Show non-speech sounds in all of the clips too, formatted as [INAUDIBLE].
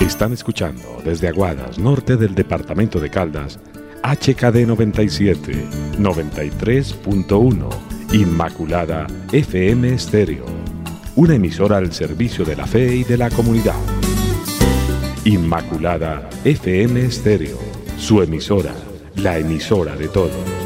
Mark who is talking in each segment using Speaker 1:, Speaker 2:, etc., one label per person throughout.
Speaker 1: Están escuchando desde Aguadas, norte del departamento de Caldas, HKD 97, 93.1, Inmaculada FM Estéreo, una emisora al servicio de la fe y de la comunidad. Inmaculada FM Estéreo, su emisora, la emisora de todos.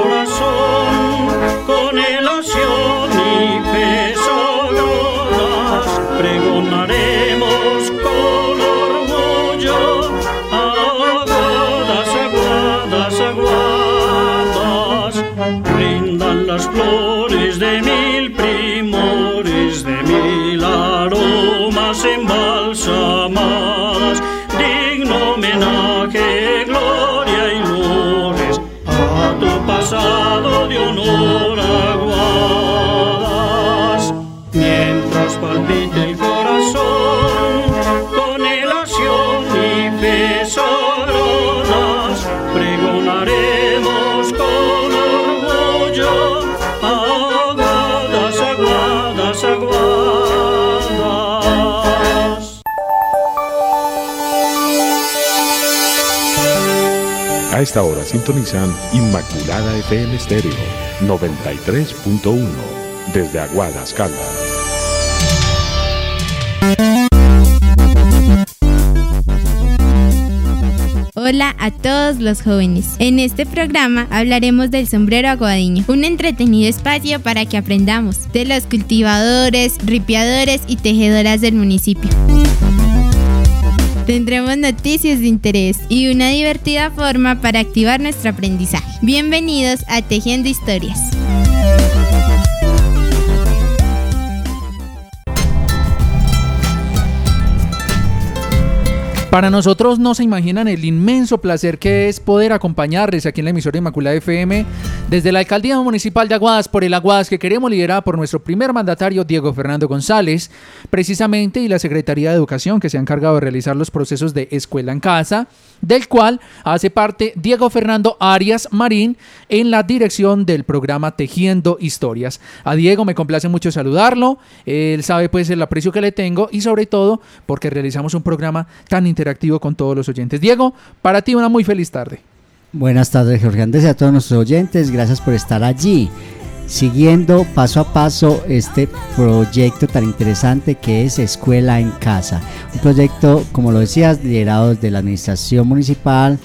Speaker 1: esta hora sintonizan Inmaculada FM Estéreo 93.1 desde Aguadas, Caldas.
Speaker 2: Hola a todos los jóvenes. En este programa hablaremos del sombrero aguadeño, un entretenido espacio para que aprendamos de los cultivadores, ripiadores y tejedoras del municipio. Tendremos noticias de interés y una divertida forma para activar nuestro aprendizaje. Bienvenidos a Tejiendo Historias.
Speaker 3: Para nosotros no se imaginan el inmenso placer que es poder acompañarles aquí en la emisora Inmaculada FM desde la Alcaldía Municipal de Aguadas por el Aguadas que queremos liderar por nuestro primer mandatario Diego Fernando González, precisamente y la Secretaría de Educación que se ha encargado de realizar los procesos de escuela en casa, del cual hace parte Diego Fernando Arias Marín en la dirección del programa Tejiendo Historias. A Diego me complace mucho saludarlo, él sabe pues el aprecio que le tengo y sobre todo porque realizamos un programa tan interactivo con todos los oyentes. Diego, para ti una muy feliz tarde.
Speaker 4: Buenas tardes, Jorge Andrés, y a todos nuestros oyentes. Gracias por estar allí, siguiendo paso a paso este proyecto tan interesante que es Escuela en Casa. Un proyecto, como lo decías, liderado desde la Administración Municipal,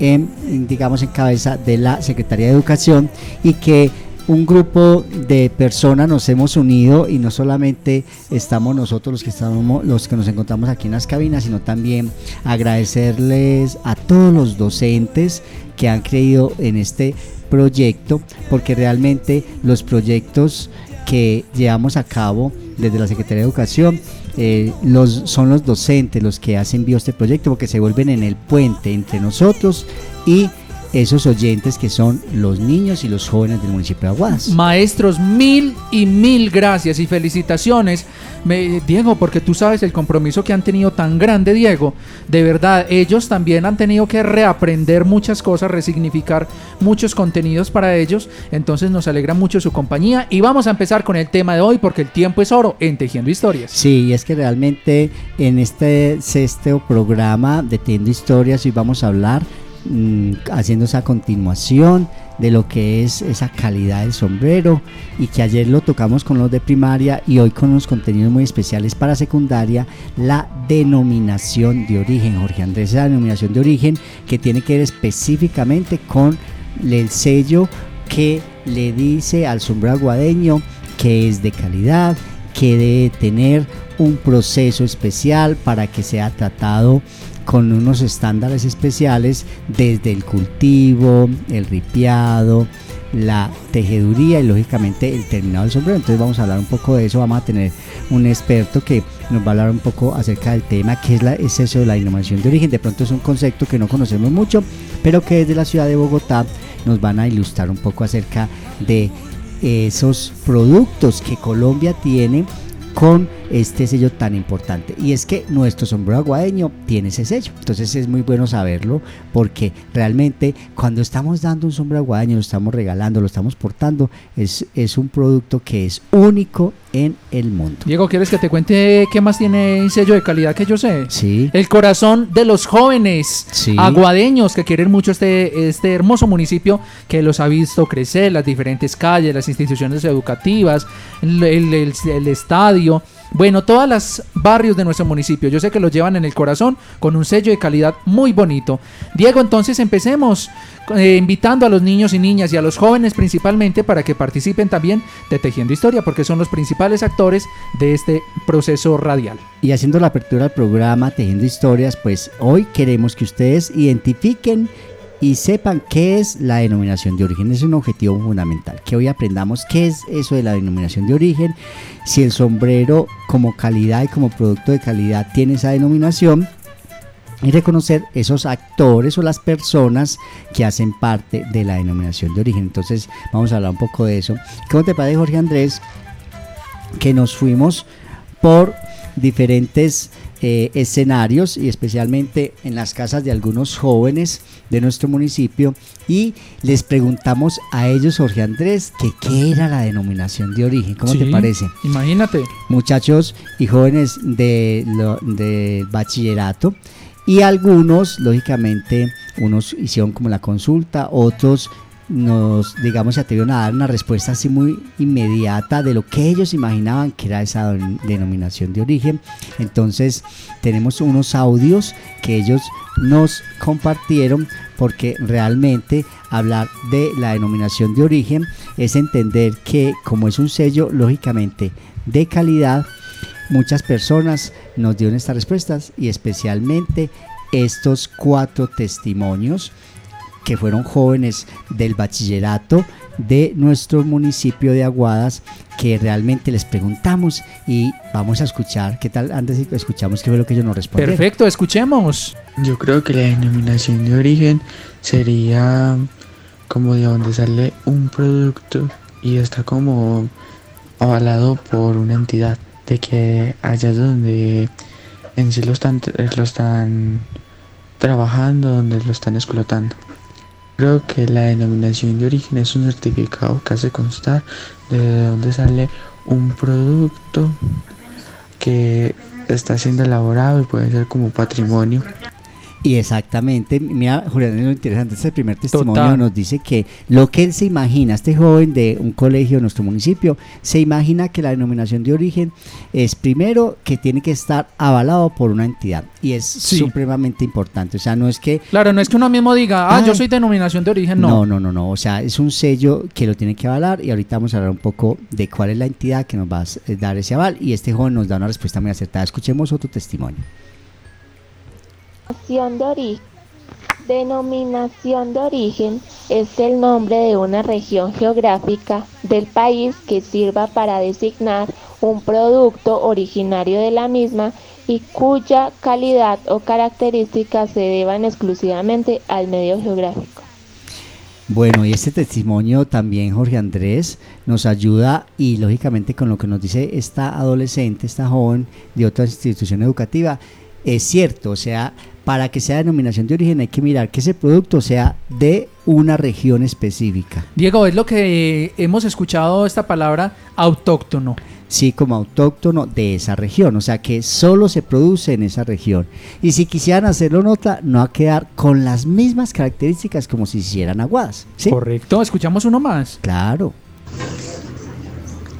Speaker 4: digamos, en cabeza de la Secretaría de Educación y que un grupo de personas nos hemos unido y no solamente estamos nosotros los que estamos los que nos encontramos aquí en las cabinas, sino también agradecerles a todos los docentes que han creído en este proyecto, porque realmente los proyectos que llevamos a cabo desde la Secretaría de Educación eh, los, son los docentes los que hacen vivo este proyecto porque se vuelven en el puente entre nosotros y esos oyentes que son los niños y los jóvenes del municipio de Aguadas.
Speaker 3: Maestros, mil y mil gracias y felicitaciones, Me- Diego, porque tú sabes el compromiso que han tenido tan grande, Diego. De verdad, ellos también han tenido que reaprender muchas cosas, resignificar muchos contenidos para ellos. Entonces nos alegra mucho su compañía y vamos a empezar con el tema de hoy porque el tiempo es oro en Tejiendo Historias.
Speaker 4: Sí, es que realmente en este sexto programa de Tiendo Historias hoy vamos a hablar mm, haciendo esa continuación de lo que es esa calidad del sombrero y que ayer lo tocamos con los de primaria y hoy con unos contenidos muy especiales para secundaria, la denominación de origen, Jorge Andrés, esa denominación de origen que tiene que ver específicamente con el sello que le dice al sombrero aguadeño que es de calidad, que debe tener un proceso especial para que sea tratado con unos estándares especiales desde el cultivo, el ripiado, la tejeduría y lógicamente el terminado del sombrero. Entonces vamos a hablar un poco de eso, vamos a tener un experto que nos va a hablar un poco acerca del tema, que es, la, es eso de la denominación de origen. De pronto es un concepto que no conocemos mucho, pero que desde la ciudad de Bogotá nos van a ilustrar un poco acerca de esos productos que Colombia tiene con este sello tan importante. Y es que nuestro sombrero aguadeño tiene ese sello. Entonces es muy bueno saberlo porque realmente cuando estamos dando un sombrero aguadeño, lo estamos regalando, lo estamos portando, es, es un producto que es único en el mundo.
Speaker 3: Diego, ¿quieres que te cuente qué más tiene un sello de calidad que yo sé?
Speaker 4: Sí.
Speaker 3: El corazón de los jóvenes
Speaker 4: Sí.
Speaker 3: aguadeños que quieren mucho este, este hermoso municipio que los ha visto crecer, las diferentes calles, las instituciones educativas, el, el- el- el estadio. Bueno, todos los barrios de nuestro municipio, yo sé que los llevan en el corazón con un sello de calidad muy bonito. Diego, entonces empecemos eh, invitando a los niños y niñas y a los jóvenes principalmente para que participen también de Tejiendo Historia, porque son los principales actores de este proceso radial.
Speaker 4: Y haciendo la apertura al programa Tejiendo Historias, pues hoy queremos que ustedes identifiquen y sepan qué es la denominación de origen. Es un objetivo fundamental. Que hoy aprendamos qué es eso de la denominación de origen, si el sombrero como calidad y como producto de calidad tiene esa denominación y reconocer esos actores o las personas que hacen parte de la denominación de origen. Entonces vamos a hablar un poco de eso. ¿Cómo te parece Jorge Andrés? Que nos fuimos por diferentes eh, escenarios y especialmente en las casas de algunos jóvenes de nuestro municipio y les preguntamos a ellos, Jorge Andrés, que qué era la denominación de origen. ¿Cómo te parece?
Speaker 3: Imagínate.
Speaker 4: muchachos y jóvenes de, de bachillerato y algunos, lógicamente, unos hicieron como la consulta, otros nos, digamos, se atrevieron a dar una respuesta así muy inmediata de lo que ellos imaginaban que era esa den- denominación de origen. Entonces, tenemos unos audios que ellos nos compartieron porque realmente hablar de la denominación de origen es entender que como es un sello, lógicamente, de calidad, muchas personas nos dieron estas respuestas y especialmente estos cuatro testimonios que fueron jóvenes del bachillerato de nuestro municipio de Aguadas que realmente les preguntamos y vamos a escuchar qué tal antes escuchamos qué fue lo que ellos nos respondieron.
Speaker 3: Perfecto, escuchemos.
Speaker 5: Yo creo que la denominación de origen sería como de donde sale un producto y está como avalado por una entidad, de que allá es donde en sí lo están, lo están trabajando, donde lo están explotando. Creo que la denominación de origen es un certificado que hace constar de dónde sale un producto que está siendo elaborado y puede ser como patrimonio
Speaker 4: Y exactamente, mira, Julián, es lo interesante, este primer testimonio
Speaker 3: Total.
Speaker 4: nos dice que lo que él se imagina, este joven de un colegio de nuestro municipio, se imagina que la denominación de origen es primero que tiene que estar avalado por una entidad y es
Speaker 3: Sí.
Speaker 4: supremamente importante, o sea, no es que
Speaker 3: Claro, no es que uno mismo diga, ah,
Speaker 4: Ay.
Speaker 3: yo soy denominación de origen, no.
Speaker 4: no, no, no, no, o sea, es un sello que lo tiene que avalar y ahorita vamos a hablar un poco de cuál es la entidad que nos va a dar ese aval y este joven nos da una respuesta muy acertada. Escuchemos otro testimonio.
Speaker 6: Denominación de origen. Es el nombre de una región geográfica del país que sirva para designar un producto originario de la misma y cuya calidad o características se deban exclusivamente al medio geográfico.
Speaker 4: Bueno, y este testimonio también, Jorge Andrés, nos ayuda y lógicamente con lo que nos dice esta adolescente, esta joven de otra institución educativa, es cierto, o sea, para que sea denominación de origen hay que mirar que ese producto sea de una región específica,
Speaker 3: Diego, es lo que hemos escuchado esta palabra autóctono.
Speaker 4: sí, como autóctono de esa región, o sea, que solo se produce en esa región. Y si quisieran hacerlo en otra, no va a quedar con las mismas características como si hicieran aguadas, ¿sí?
Speaker 3: Correcto, escuchamos uno más.
Speaker 4: Claro.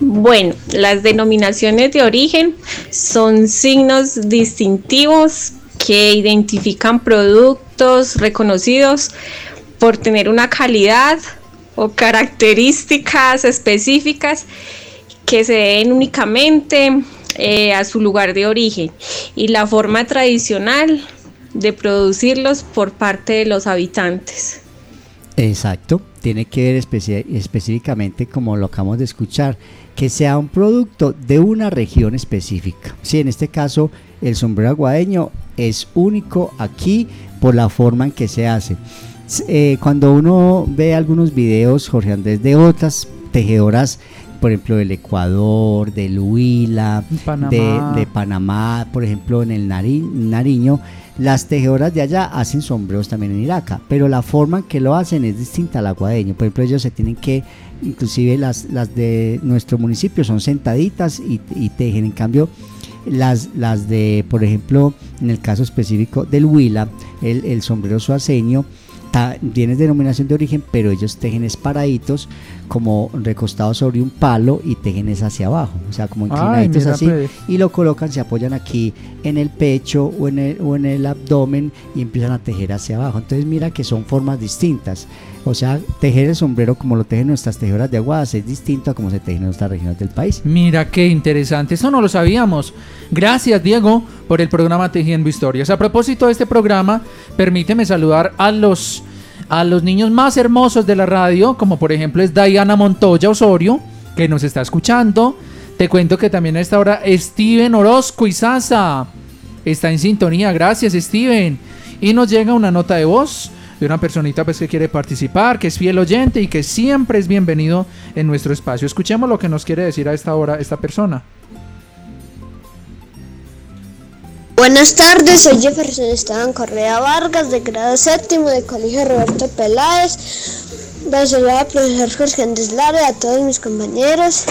Speaker 7: Bueno, las denominaciones de origen son signos distintivos que identifican productos reconocidos por tener una calidad o características específicas que se deben únicamente eh, a su lugar de origen y la forma tradicional de producirlos por parte de los habitantes.
Speaker 4: Exacto, tiene que ver específicamente como lo acabamos de escuchar, que sea un producto de una región específica. Sí, en este caso el sombrero aguadeño es único aquí por la forma en que se hace. Eh, cuando uno ve algunos videos, Jorge Andrés, de otras tejedoras, por ejemplo del Ecuador, del Huila,
Speaker 3: Panamá.
Speaker 4: de, de Panamá, por ejemplo en el Nari- Nariño, las tejedoras de allá hacen sombreros también en Iraca, pero la forma en que lo hacen es distinta al aguadeño. Por ejemplo, ellos se tienen que, inclusive las, las de nuestro municipio son sentaditas y, y tejen. En cambio, las, las de, por ejemplo, en el caso específico del Huila, el, el sombrero suaceño, ta- tiene denominación de origen, pero ellos tejen es paraditos, como recostados sobre un palo y tejen es hacia abajo, o sea, como inclinaditos así,
Speaker 3: pues.
Speaker 4: y lo colocan, se apoyan aquí en el pecho o en el, o en el abdomen y empiezan a tejer hacia abajo. Entonces mira que son formas distintas. O sea, tejer el sombrero como lo tejen nuestras tejedoras de aguadas es distinto a como se tejen en otras regiones del país.
Speaker 3: Mira qué interesante, eso no lo sabíamos. Gracias Diego por el programa Tejiendo Historias. A propósito de este programa, permíteme saludar a los a los niños más hermosos de la radio, como por ejemplo es Diana Montoya Osorio, que nos está escuchando. Te cuento que también a esta hora Steven Orozco y Sasa está en sintonía. Gracias Steven. Y nos llega una nota de voz de una personita pues, que quiere participar, que es fiel oyente y que siempre es bienvenido en nuestro espacio. Escuchemos lo que nos quiere decir a esta hora esta persona.
Speaker 8: Buenas tardes, soy Jefferson Esteban Correa Vargas, de grado séptimo de Colegio Roberto Peláez. Saludar al profesor Jorge Andrés Lara, a todos mis compañeros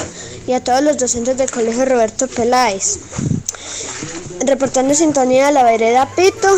Speaker 8: y a todos los docentes del Colegio Roberto Peláez. Reportando sintonía de la vereda Pito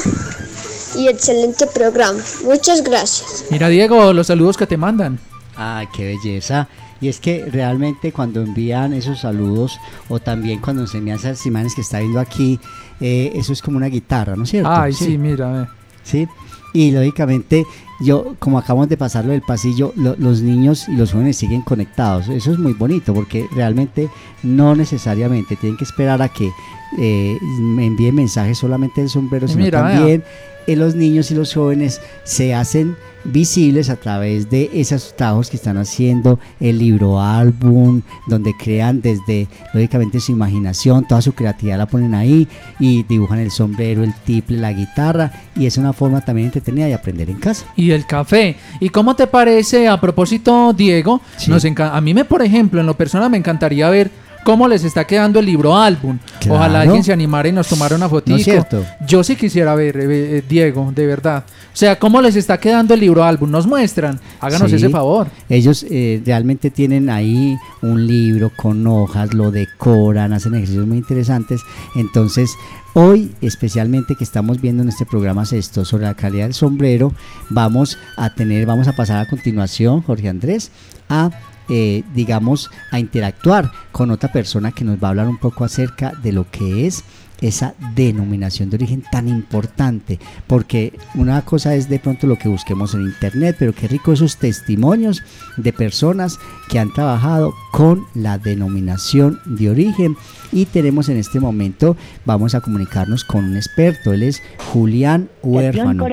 Speaker 8: y excelente programa. Muchas gracias.
Speaker 3: Mira Diego, los saludos que te mandan.
Speaker 4: Ay, qué belleza. Y es que realmente cuando envían esos saludos o también cuando se envían esas imágenes que está viendo aquí, eh, eso es como una guitarra, ¿no es cierto?
Speaker 3: Ay, sí, mira. eh.
Speaker 4: Sí. Y lógicamente, yo, como acabamos de pasarlo del pasillo, lo- los niños y los jóvenes siguen conectados. Eso es muy bonito porque realmente no necesariamente tienen que esperar a que eh, me envíen mensajes solamente del sombrero, sino
Speaker 3: Mira,
Speaker 4: también eh, los niños y los jóvenes se hacen visibles a través de esos trabajos que están haciendo, el libro álbum, donde crean desde, lógicamente, su imaginación, toda su creatividad la ponen ahí y dibujan el sombrero, el tiple, la guitarra, y es una forma también entretenida de aprender en casa.
Speaker 3: Y el café. ¿Y cómo te parece, a propósito, Diego? Nos enca- a mí, me, por ejemplo, en lo personal me encantaría ver cómo les está quedando el libro álbum.
Speaker 4: Claro.
Speaker 3: Ojalá alguien se animara y nos tomara una fotito.
Speaker 4: ¿No es cierto?
Speaker 3: Yo sí quisiera ver, eh, eh, Diego, de verdad. O sea, cómo les está quedando el libro álbum. Nos muestran. Háganos
Speaker 4: Sí.
Speaker 3: ese favor.
Speaker 4: Ellos eh, realmente tienen ahí un libro con hojas, lo decoran, hacen ejercicios muy interesantes. Entonces, hoy, especialmente que estamos viendo en este programa esto sobre la calidad del sombrero, vamos a tener, vamos a pasar a continuación, Jorge Andrés, a eh, digamos, a interactuar con otra persona que nos va a hablar un poco acerca de lo que es esa denominación de origen tan importante, porque una cosa es de pronto lo que busquemos en internet, pero qué rico esos testimonios de personas que han trabajado con la denominación de origen. Y tenemos en este momento, vamos a comunicarnos con un experto, él es Julián Huérfano.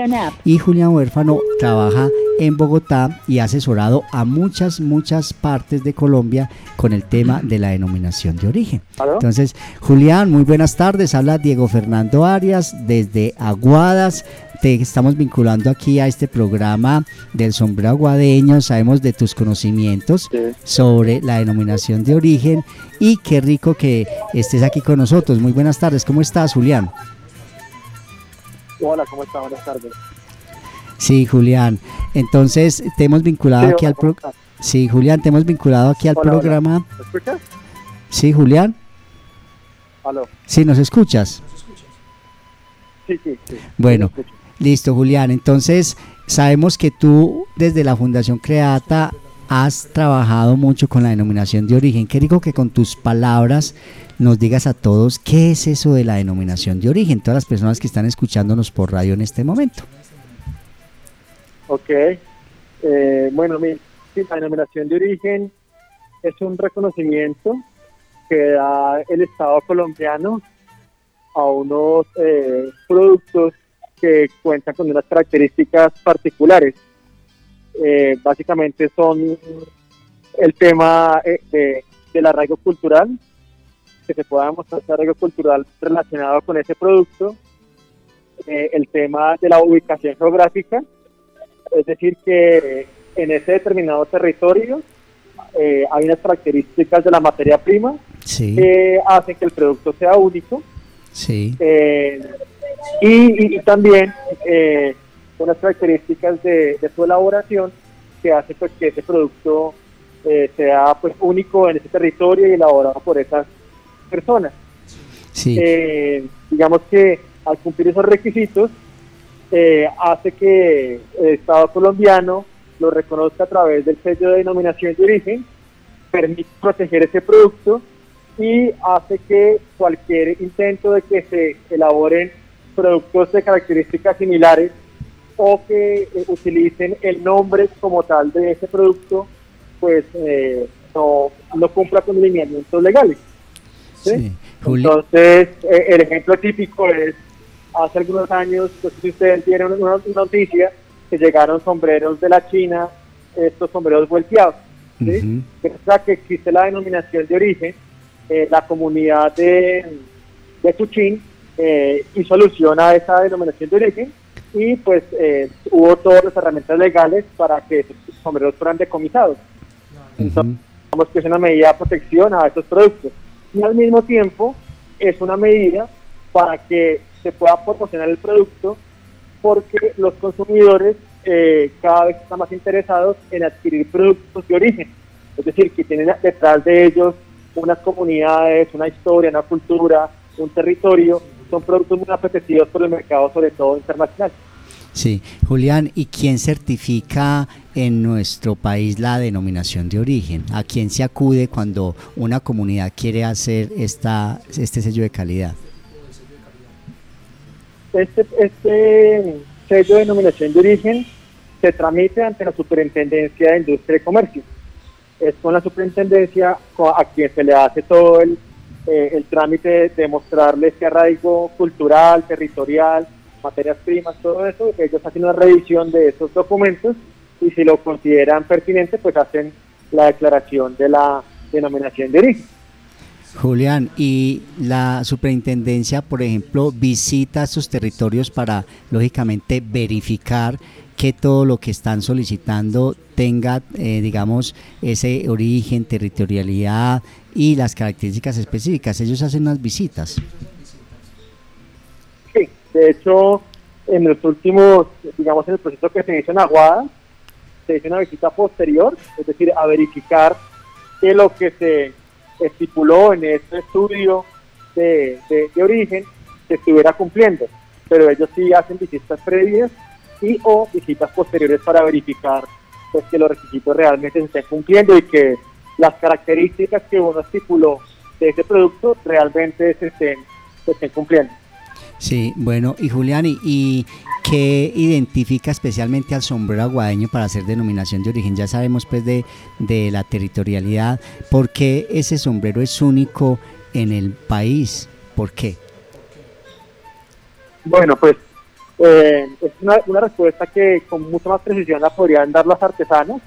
Speaker 4: Y Julián Huérfano trabaja en Bogotá y ha asesorado a muchas, muchas partes de Colombia con el tema de la denominación de origen. Entonces, Julián, muy buenas tardes. Habla Diego Fernando Arias desde Aguadas. Te estamos vinculando aquí a este programa del sombrero aguadeño. Sabemos de tus conocimientos sobre la denominación de origen y qué rico que estés aquí con nosotros. Muy buenas tardes. ¿Cómo estás, Julián?
Speaker 9: Hola, ¿cómo está? Buenas tardes.
Speaker 4: Sí, Julián. Entonces, te hemos vinculado
Speaker 9: Sí,
Speaker 4: aquí al
Speaker 9: ¿cómo
Speaker 4: pro- Sí, Julián, te hemos vinculado aquí al
Speaker 9: Hola, hola.
Speaker 4: programa.
Speaker 9: ¿Me escuchas?
Speaker 4: Sí, Julián.
Speaker 9: Aló.
Speaker 4: Sí, ¿nos escuchas?
Speaker 9: Sí, sí, sí.
Speaker 4: Bueno,
Speaker 9: Sí, lo escucho.
Speaker 4: listo, Julián. Entonces, sabemos que tú desde la Fundación Creata has trabajado mucho con la denominación de origen. Qué rico que con tus palabras nos digas a todos qué es eso de la denominación de origen, todas las personas que están escuchándonos por radio en este momento.
Speaker 9: Ok. Eh, bueno, mi, la denominación de origen es un reconocimiento que da el Estado colombiano a unos eh, productos que cuentan con unas características particulares. eh, básicamente son el tema eh, de, del arraigo cultural, que se pueda demostrar ese arraigo cultural relacionado con ese producto, eh, el tema de la ubicación geográfica, es decir, que en ese determinado territorio eh, hay unas características de la materia prima
Speaker 4: Sí,
Speaker 9: que hacen que el producto sea único
Speaker 4: sí,
Speaker 9: eh, y, y- y también eh, unas características de, de su elaboración que hace pues, que ese producto eh, sea pues único en ese territorio y elaborado por esas personas.
Speaker 4: sí.
Speaker 9: Eh, digamos que al cumplir esos requisitos eh, hace que el Estado colombiano lo reconozca a través del sello de denominación de origen, permite proteger ese producto y hace que cualquier intento de que se elaboren productos de características similares o que eh, utilicen el nombre como tal de ese producto, pues eh, no, no cumpla con lineamientos legales. ¿sí?
Speaker 4: sí.
Speaker 9: Entonces, eh, el ejemplo típico es, hace algunos años, no sé si ustedes vieron una noticia, que llegaron sombreros de la China, estos sombreros volteados. ¿sí?
Speaker 4: Ujú.
Speaker 9: Gracias a que existe la denominación de origen, eh, la comunidad de, de Chuchín eh, hizo alusión a esa denominación de origen y pues eh, hubo todas las herramientas legales para que esos sombreros fueran decomisados. Entonces, digamos que es una medida de protección a estos productos. Y al mismo tiempo es una medida para que se pueda promocionar el producto porque los consumidores eh, cada vez están más interesados en adquirir productos de origen. Es decir, que tienen detrás de ellos unas comunidades, una historia, una cultura, un territorio. Son productos muy apetecidos por el mercado, sobre todo internacional.
Speaker 4: Sí, Julián, ¿y quién certifica en nuestro país la denominación de origen? ¿A quién se acude cuando una comunidad quiere hacer esta, este sello de calidad?
Speaker 9: Este, este sello de denominación de origen se tramite ante la Superintendencia de Industria y Comercio. Es con la Superintendencia a quien se le hace todo el, eh, trámite de, de mostrarle este arraigo cultural, territorial, materias primas, todo eso. Ellos hacen una revisión de esos documentos y si lo consideran pertinente, pues hacen la declaración de la denominación de origen.
Speaker 4: Julián, ¿y la superintendencia, por ejemplo, visita estos territorios para, lógicamente, verificar que todo lo que están solicitando tenga, eh, digamos, ese origen, territorialidad y las características específicas? Ellos hacen unas visitas.
Speaker 9: Sí, de hecho, en los últimos, digamos, en el proceso que se hizo en Aguada, se hizo una visita posterior, es decir, a verificar que lo que se estipuló en este estudio de, de- origen se estuviera cumpliendo. Pero ellos sí hacen visitas previas y o visitas posteriores para verificar pues, que los requisitos realmente se estén cumpliendo y que las características que uno estipuló de ese producto realmente se estén, se estén cumpliendo.
Speaker 4: Sí, bueno, y Julián, ¿y, qué identifica especialmente al sombrero aguadeño para hacer denominación de origen? Ya sabemos pues de, la territorialidad, ¿por qué ese sombrero es único en el país? ¿Por qué?
Speaker 9: Bueno, pues eh, es una, respuesta que con mucha más precisión la podrían dar los artesanos.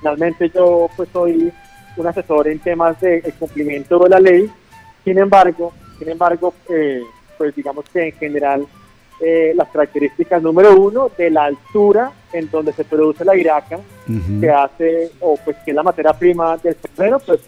Speaker 9: Finalmente yo pues soy un asesor en temas de cumplimiento de la ley. Sin embargo, sin embargo, eh, pues digamos que en general eh, las características número uno de la altura en donde se produce la iraca,
Speaker 4: Ujú.
Speaker 9: que hace o pues que es la materia prima del sombrero, pues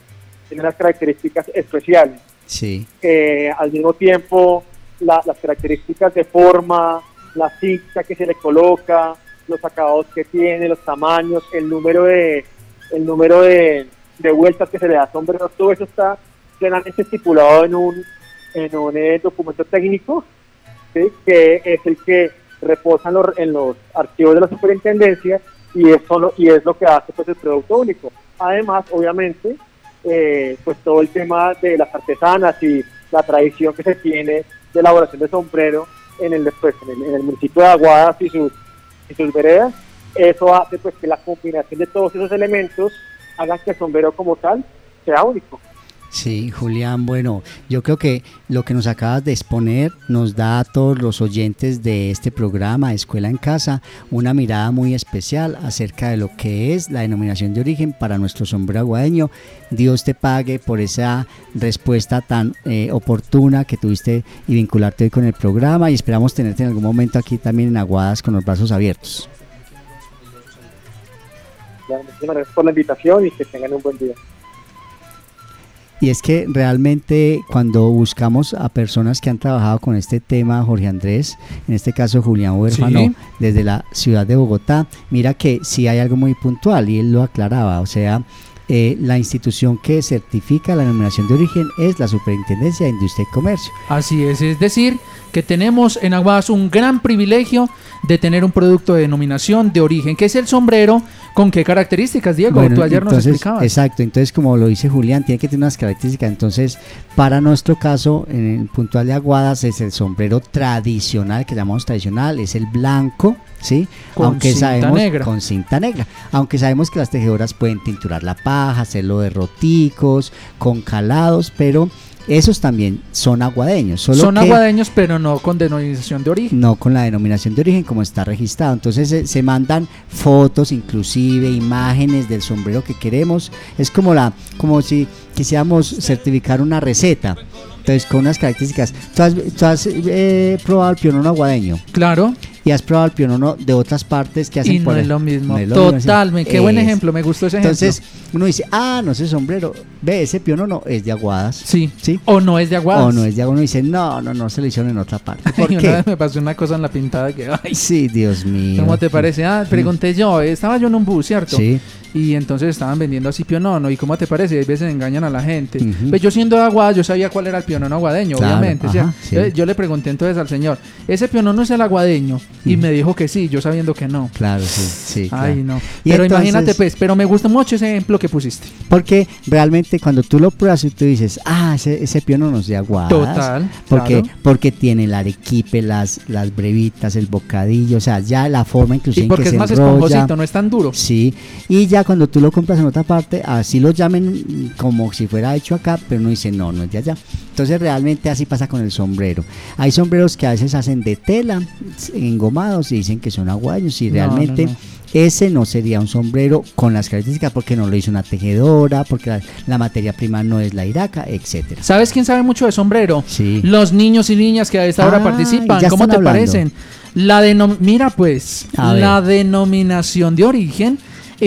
Speaker 9: tiene unas características especiales
Speaker 4: Sí,
Speaker 9: eh, al mismo tiempo la- las características de forma, la cinta que se le coloca, los acabados que tiene, los tamaños, el número de el número de, de vueltas que se le da a sombrero, todo eso está plenamente estipulado en un en un eh, documento técnico ¿sí? que es el que reposa en los, en los archivos de la superintendencia y es solo y es lo que hace pues el producto único. Además, obviamente, eh, pues todo el tema de las artesanas y la tradición que se tiene de elaboración de sombrero en el, pues, en el, en el municipio de Aguadas y sus, y sus veredas, eso hace pues que la combinación de todos esos elementos haga que el sombrero como tal sea único.
Speaker 4: Sí, Julián, bueno, yo creo que lo que nos acabas de exponer nos da a todos los oyentes de este programa, Escuela en Casa, una mirada muy especial acerca de lo que es la denominación de origen para nuestro sombrero aguadeño. Dios te pague por esa respuesta tan eh, oportuna que tuviste y vincularte hoy con el programa y esperamos tenerte en algún momento aquí también en Aguadas con los brazos abiertos.
Speaker 9: Muchísimas gracias por la invitación y que tengan un buen día.
Speaker 4: Y es que realmente cuando buscamos a personas que han trabajado con este tema, Jorge Andrés, en este caso Julián Huérfano,
Speaker 3: Sí.
Speaker 4: desde la ciudad de Bogotá, mira que sí hay algo muy puntual y él lo aclaraba, o sea, eh, la institución que certifica la denominación de origen es la Superintendencia de Industria y Comercio.
Speaker 3: Así es, es decir, que tenemos en Aguadas un gran privilegio de tener un producto de denominación de origen, que es el sombrero. ¿Con qué características, Diego?
Speaker 4: Bueno,
Speaker 3: Tú ayer nos explicabas.
Speaker 4: Exacto, entonces como lo dice Julián, tiene que tener unas características. Entonces, para nuestro caso, en el puntual de Aguadas es el sombrero tradicional, que llamamos tradicional, es el blanco, ¿sí?
Speaker 3: Con
Speaker 4: Aunque
Speaker 3: cinta
Speaker 4: sabemos
Speaker 3: negra.
Speaker 4: con cinta negra. Aunque sabemos que las tejedoras pueden tinturar la hacerlo de roticos, con calados, pero esos también son aguadeños. Solo
Speaker 3: Son
Speaker 4: que-
Speaker 3: aguadeños, pero no con denominación de origen.
Speaker 4: no con la denominación de origen como está registrado. Entonces se, se mandan fotos, inclusive imágenes del sombrero que queremos. Es como la, como si quisiéramos certificar una receta. Entonces con unas características. Tú has, tú has, eh, probado el pionono aguadeño.
Speaker 3: Claro.
Speaker 4: Y has probado el pionono de otras partes que hacen
Speaker 3: Y no
Speaker 4: por
Speaker 3: es lo mismo.
Speaker 4: No es lo mismo, sí.
Speaker 3: Totalmente. Qué buen ejemplo. Me gustó ese
Speaker 4: Entonces
Speaker 3: ejemplo.
Speaker 4: uno dice, ah, no ese sombrero, ve ese pionono es de Aguadas.
Speaker 3: Sí.
Speaker 4: ¿Sí?
Speaker 3: O no es de Aguadas.
Speaker 4: O no es de Aguadas. Uno dice, no, no, no, se lo hicieron en otra parte. [LAUGHS] ¿Por
Speaker 3: Y una
Speaker 4: qué?
Speaker 3: vez me pasó una cosa en la pintada que, ay,
Speaker 4: Sí, Dios mío.
Speaker 3: ¿cómo te parece? Ah, pregunté yo, eh, estaba yo en un bus, ¿cierto?
Speaker 4: Sí.
Speaker 3: Y entonces estaban vendiendo así pionono. ¿Y cómo te parece? A veces engañan a la gente. Pues yo siendo de Aguadas, yo sabía cuál era el pionono aguadeño,
Speaker 4: Claro,
Speaker 3: obviamente.
Speaker 4: ajá,
Speaker 3: ¿cierto?
Speaker 4: sí.
Speaker 3: Entonces, Yo le pregunté entonces al señor, ¿ese pionono es el aguadeño? Y me dijo que sí, yo sabiendo que no.
Speaker 4: Claro, sí, sí.
Speaker 3: Ay,
Speaker 4: claro.
Speaker 3: no.
Speaker 4: Y
Speaker 3: Pero
Speaker 4: entonces-
Speaker 3: imagínate, pues, pero me gusta mucho ese ejemplo que pusiste.
Speaker 4: Porque realmente cuando tú lo pruebas y tú dices, ah, ese, ese piono no es de aguadas.
Speaker 3: Total,
Speaker 4: Porque,
Speaker 3: claro.
Speaker 4: porque tiene el arequipe, las, las brevitas, el bocadillo, o sea, ya la forma inclusive
Speaker 3: Y
Speaker 4: en
Speaker 3: porque
Speaker 4: que
Speaker 3: es
Speaker 4: se
Speaker 3: más esponjosito, no es tan duro.
Speaker 4: Sí, y ya cuando tú lo compras en otra parte, así lo llamen como si fuera hecho acá, pero uno dice, no, no es de allá. Entonces realmente así pasa con el sombrero. Hay sombreros que a veces hacen de tela, engomados, y dicen que son aguayos, y realmente
Speaker 3: no, no.
Speaker 4: ese no sería un sombrero con las características porque no lo hizo una tejedora, porque la, la materia prima no es la iraca, etcétera.
Speaker 3: ¿Sabes quién sabe mucho de sombrero?
Speaker 4: Sí.
Speaker 3: Los niños y niñas que a esta hora
Speaker 4: Ah,
Speaker 3: participan. ¿Cómo te
Speaker 4: hablando.
Speaker 3: parecen? La Mira, pues,
Speaker 4: A
Speaker 3: la denominación de origen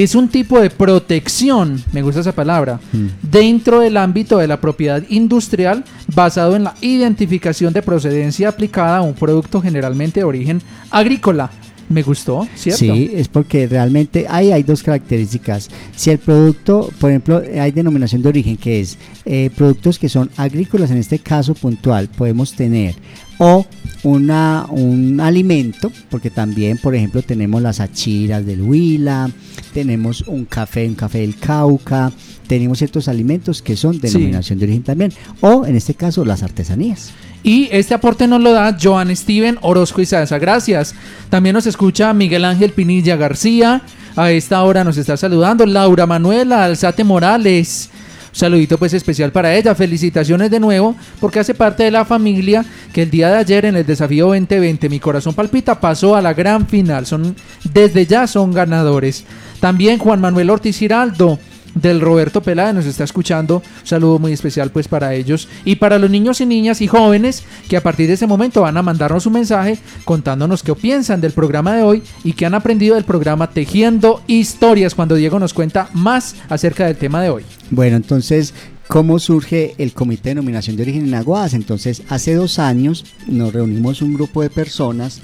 Speaker 3: es un tipo de protección, me gusta esa palabra,
Speaker 4: Mm.
Speaker 3: dentro del ámbito de la propiedad industrial basado en la identificación de procedencia aplicada a un producto generalmente de origen agrícola. Me gustó, ¿cierto?
Speaker 4: Sí, es porque realmente ahí hay dos características. Si el producto, por ejemplo, hay denominación de origen que es eh, productos que son agrícolas, en este caso puntual, podemos tener o una, un alimento, porque también, por ejemplo, tenemos las achiras del Huila, tenemos un café, un café del Cauca, tenemos ciertos alimentos que son denominación de origen también, o en este caso las artesanías.
Speaker 3: Y este aporte nos lo da Joan Steven Orozco y Salsa. Gracias. También nos escucha Miguel Ángel Pinilla García. A esta hora nos está saludando Laura Manuela Alzate Morales. Saludito pues especial para ella. Felicitaciones de nuevo porque hace parte de la familia que el día de ayer en el desafío 2020 Mi Corazón Palpita pasó a la gran final. Son, desde ya son ganadores. También Juan Manuel Ortiz Giraldo del Roberto Peláez nos está escuchando. Un saludo muy especial pues para ellos y para los niños y niñas y jóvenes que a partir de ese momento van a mandarnos un mensaje contándonos qué piensan del programa de hoy y qué han aprendido del programa Tejiendo Historias cuando Diego nos cuenta más acerca del tema de hoy.
Speaker 4: Bueno, entonces, ¿cómo surge el Comité de Nominación de Origen en Aguadas? Entonces, hace dos años nos reunimos un grupo de personas.